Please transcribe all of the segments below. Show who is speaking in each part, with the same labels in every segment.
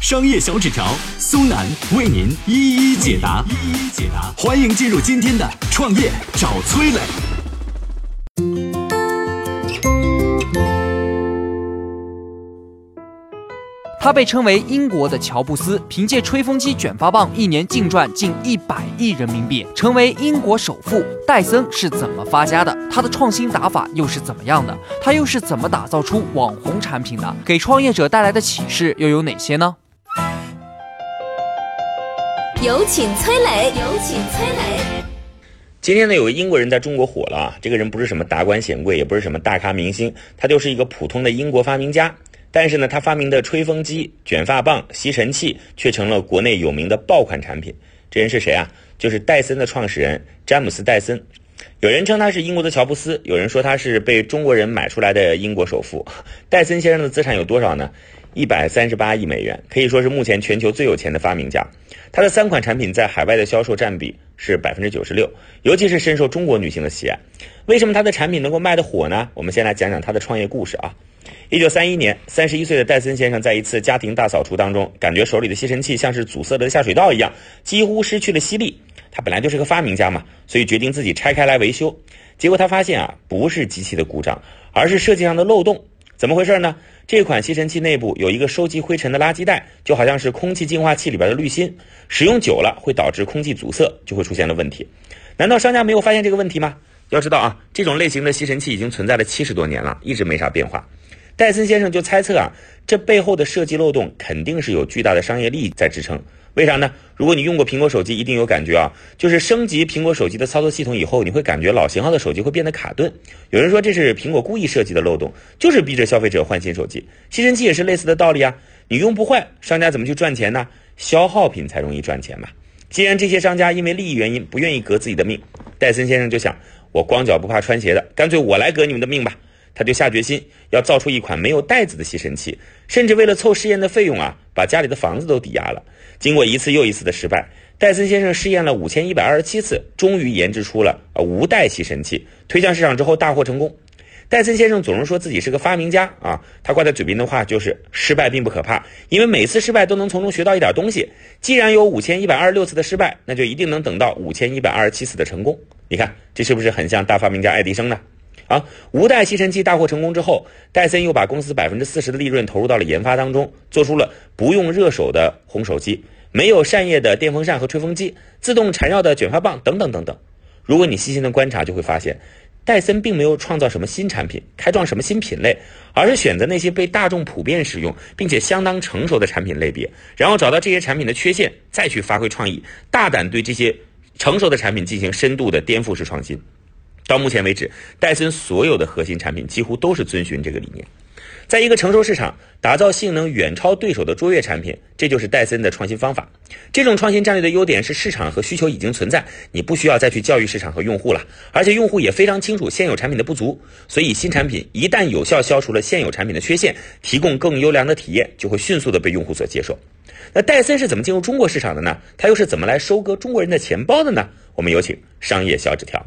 Speaker 1: 商业小纸条苏南为您一一解答，一一解答。欢迎进入今天的创业找崔磊。
Speaker 2: 他被称为英国的乔布斯，凭借吹风机卷发棒，一年净赚近一百亿人民币，成为英国首富。戴森是怎么发家的？他的创新打法又是怎么样的？他又是怎么打造出网红产品的？给创业者带来的启示又有哪些呢？
Speaker 3: 有请崔磊，有请崔磊。
Speaker 4: 今天呢，有个英国人在中国火了啊！这个人不是什么达官显贵，也不是什么大咖明星，他就是一个普通的英国发明家。但是呢，他发明的吹风机、卷发棒、吸尘器却成了国内有名的爆款产品。这人是谁啊？就是戴森的创始人詹姆斯·戴森。有人称他是英国的乔布斯，有人说他是被中国人买出来的英国首富。戴森先生的资产有多少呢？一百三十八亿美元，可以说是目前全球最有钱的发明家。他的三款产品在海外的销售占比是百分之九十六，尤其是深受中国女性的喜爱。为什么他的产品能够卖得火呢？我们先来讲讲他的创业故事啊。一九三一年，三十一岁的戴森先生在一次家庭大扫除当中，感觉手里的吸尘器像是阻塞的下水道一样，几乎失去了吸力。他本来就是个发明家嘛，所以决定自己拆开来维修。结果他发现啊，不是机器的故障，而是设计上的漏洞。怎么回事呢？这款吸尘器内部有一个收集灰尘的垃圾袋，就好像是空气净化器里边的滤芯，使用久了会导致空气阻塞，就会出现了问题。难道商家没有发现这个问题吗？要知道啊，这种类型的吸尘器已经存在了七十多年了，一直没啥变化。戴森先生就猜测啊，这背后的设计漏洞肯定是有巨大的商业利益在支撑。为啥呢？如果你用过苹果手机，一定有感觉啊，就是升级苹果手机的操作系统以后，你会感觉老型号的手机会变得卡顿。有人说这是苹果故意设计的漏洞，就是逼着消费者换新手机。吸尘器也是类似的道理啊，你用不坏，商家怎么去赚钱呢？消耗品才容易赚钱嘛。既然这些商家因为利益原因不愿意革自己的命，戴森先生就想，我光脚不怕穿鞋的，干脆我来革你们的命吧。他就下决心要造出一款没有袋子的吸尘器，甚至为了凑试验的费用啊，把家里的房子都抵押了。经过一次又一次的失败，戴森先生试验了五千一百二十七次，终于研制出了啊无袋吸尘器，推向市场之后大获成功。戴森先生总是说自己是个发明家啊，他挂在嘴边的话就是失败并不可怕，因为每次失败都能从中学到一点东西。既然有五千一百二十六次的失败，那就一定能等到五千一百二十七次的成功。你看这是不是很像大发明家爱迪生呢？啊，无袋吸尘器大获成功之后，戴森又把公司百分之四十的利润投入到了研发当中，做出了不用热手的烘手机、没有扇叶的电风扇和吹风机、自动缠绕的卷发棒等等等等。如果你细心的观察，就会发现，戴森并没有创造什么新产品，开创什么新品类，而是选择那些被大众普遍使用并且相当成熟的产品类别，然后找到这些产品的缺陷，再去发挥创意，大胆对这些成熟的产品进行深度的颠覆式创新。到目前为止，戴森所有的核心产品几乎都是遵循这个理念。在一个成熟市场打造性能远超对手的卓越产品，这就是戴森的创新方法。这种创新战略的优点是市场和需求已经存在，你不需要再去教育市场和用户了，而且用户也非常清楚现有产品的不足，所以新产品一旦有效消除了现有产品的缺陷，提供更优良的体验，就会迅速的被用户所接受。那戴森是怎么进入中国市场的呢？他又是怎么来收割中国人的钱包的呢？我们有请商业小纸条。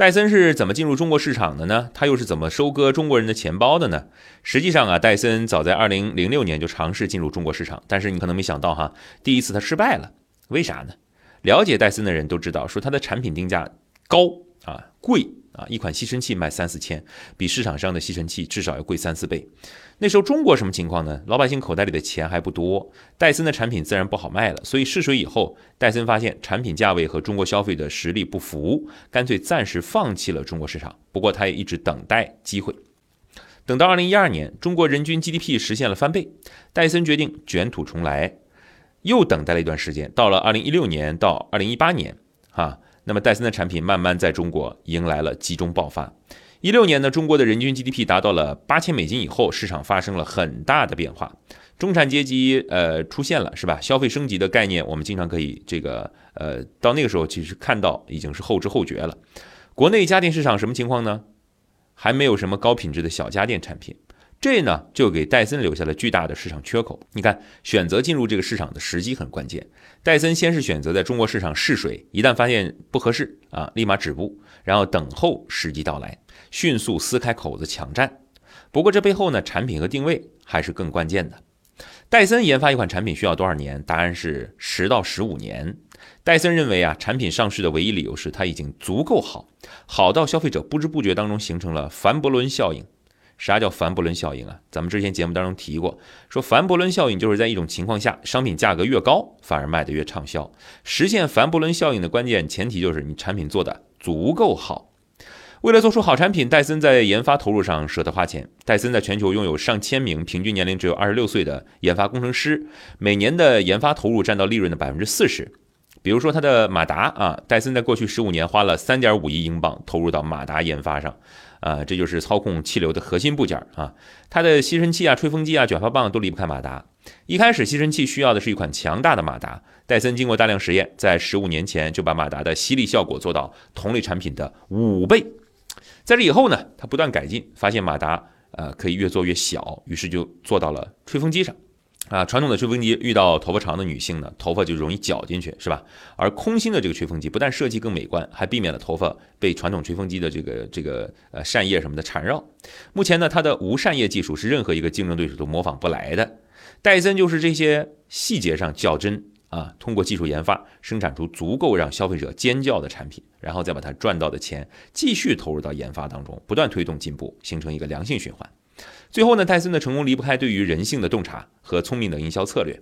Speaker 5: 戴森是怎么进入中国市场的呢？他又是怎么收割中国人的钱包的呢？实际上啊，戴森早在二零零六年就尝试进入中国市场，但是你可能没想到哈，第一次他失败了。为啥呢？了解戴森的人都知道，说他的产品定价高啊、贵啊。一款吸尘器卖三四千，比市场上的吸尘器至少要贵三四倍。那时候中国什么情况呢？老百姓口袋里的钱还不多，戴森的产品自然不好卖了。所以试水以后，戴森发现产品价位和中国消费的实力不符，干脆暂时放弃了中国市场。不过他也一直等待机会。等到二零一二年，中国人均 GDP 实现了翻倍，戴森决定卷土重来，又等待了一段时间。到了二零一六年到二零一八年，哈。那么戴森的产品慢慢在中国迎来了集中爆发。一六年呢，中国的人均 GDP 达到了八千美金以后，市场发生了很大的变化，中产阶级呃出现了，是吧？消费升级的概念，我们经常可以这个呃，到那个时候其实看到已经是后知后觉了。国内家电市场什么情况呢？还没有什么高品质的小家电产品。这呢，就给戴森留下了巨大的市场缺口。你看，选择进入这个市场的时机很关键。戴森先是选择在中国市场试水，一旦发现不合适啊，立马止步，然后等候时机到来，迅速撕开口子抢占。不过这背后呢，产品和定位还是更关键的。戴森研发一款产品需要多少年？答案是十到十五年。戴森认为啊，产品上市的唯一理由是它已经足够好，好到消费者不知不觉当中形成了凡伯伦效应。啥叫凡伯伦效应啊？咱们之前节目当中提过，说凡伯伦效应就是在一种情况下，商品价格越高，反而卖得越畅销。实现凡伯伦效应的关键前提就是你产品做的足够好。为了做出好产品，戴森在研发投入上舍得花钱。戴森在全球拥有上千名，平均年龄只有二十六岁的研发工程师，每年的研发投入占到利润的百分之四十。比如说它的马达啊，戴森在过去十五年花了三点五亿英镑投入到马达研发上。啊，这就是操控气流的核心部件啊，它的吸尘器啊、吹风机啊、卷发棒都离不开马达。一开始吸尘器需要的是一款强大的马达，戴森经过大量实验，在十五年前就把马达的吸力效果做到同类产品的五倍。在这以后呢，他不断改进，发现马达呃可以越做越小，于是就做到了吹风机上。啊，传统的吹风机遇到头发长的女性呢，头发就容易绞进去，是吧？而空心的这个吹风机不但设计更美观，还避免了头发被传统吹风机的这个这个呃扇叶什么的缠绕。目前呢，它的无扇叶技术是任何一个竞争对手都模仿不来的。戴森就是这些细节上较真啊，通过技术研发生产出足够让消费者尖叫的产品，然后再把它赚到的钱继续投入到研发当中，不断推动进步，形成一个良性循环。最后呢，戴森的成功离不开对于人性的洞察和聪明的营销策略。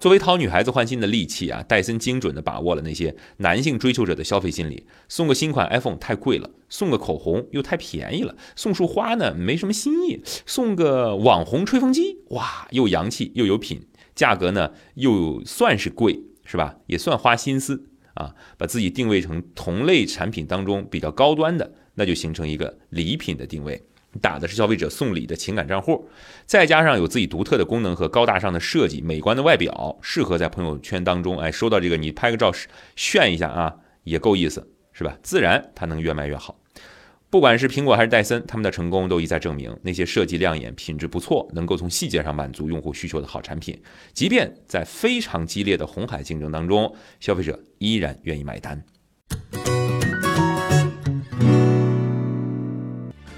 Speaker 5: 作为讨女孩子欢心的利器啊，戴森精准地把握了那些男性追求者的消费心理。送个新款 iPhone 太贵了，送个口红又太便宜了，送束花呢没什么新意，送个网红吹风机，哇，又洋气又有品，价格呢又算是贵，是吧？也算花心思啊，把自己定位成同类产品当中比较高端的，那就形成一个礼品的定位。打的是消费者送礼的情感账户，再加上有自己独特的功能和高大上的设计、美观的外表，适合在朋友圈当中，哎，收到这个你拍个照炫一下啊，也够意思，是吧？自然它能越卖越好。不管是苹果还是戴森，他们的成功都一再证明，那些设计亮眼、品质不错、能够从细节上满足用户需求的好产品，即便在非常激烈的红海竞争当中，消费者依然愿意买单。